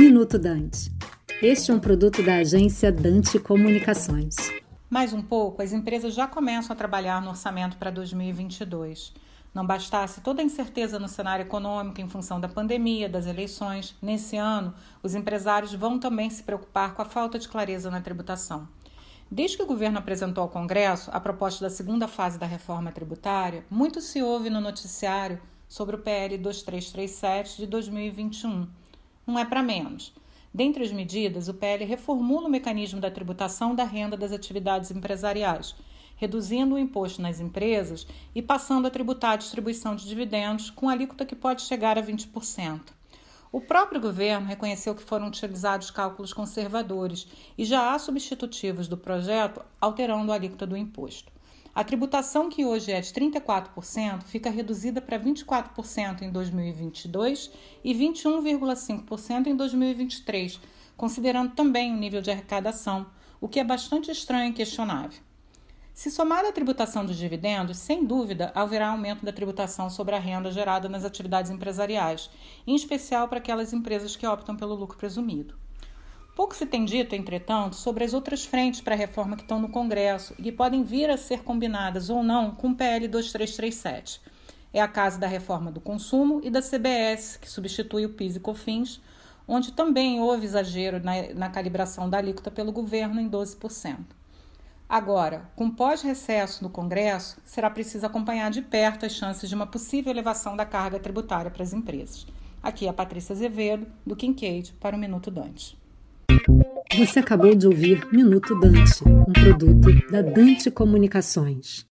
Minuto Dante. Este é um produto da agência Dante Comunicações. Mais um pouco, as empresas já começam a trabalhar no orçamento para 2022. Não bastasse toda a incerteza no cenário econômico em função da pandemia, das eleições, nesse ano, os empresários vão também se preocupar com a falta de clareza na tributação. Desde que o governo apresentou ao Congresso a proposta da segunda fase da reforma tributária, muito se ouve no noticiário sobre o PL 2337 de 2021. Não é para menos. Dentre as medidas, o PL reformula o mecanismo da tributação da renda das atividades empresariais, reduzindo o imposto nas empresas e passando a tributar a distribuição de dividendos com alíquota que pode chegar a 20%. O próprio governo reconheceu que foram utilizados cálculos conservadores e já há substitutivos do projeto alterando a alíquota do imposto. A tributação, que hoje é de 34%, fica reduzida para 24% em 2022 e 21,5% em 2023, considerando também o nível de arrecadação, o que é bastante estranho e questionável. Se somar a tributação dos dividendos, sem dúvida haverá aumento da tributação sobre a renda gerada nas atividades empresariais, em especial para aquelas empresas que optam pelo lucro presumido. Pouco se tem dito, entretanto, sobre as outras frentes para a reforma que estão no Congresso e que podem vir a ser combinadas ou não com o PL 2337. É a casa da reforma do consumo e da CBS, que substitui o PIS e COFINS, onde também houve exagero na, na calibração da alíquota pelo governo em 12%. Agora, com pós-recesso no Congresso, será preciso acompanhar de perto as chances de uma possível elevação da carga tributária para as empresas. Aqui é a Patrícia Azevedo, do Kincaid, para o Minuto Dante. Você acabou de ouvir Minuto Dante, um produto da Dante Comunicações.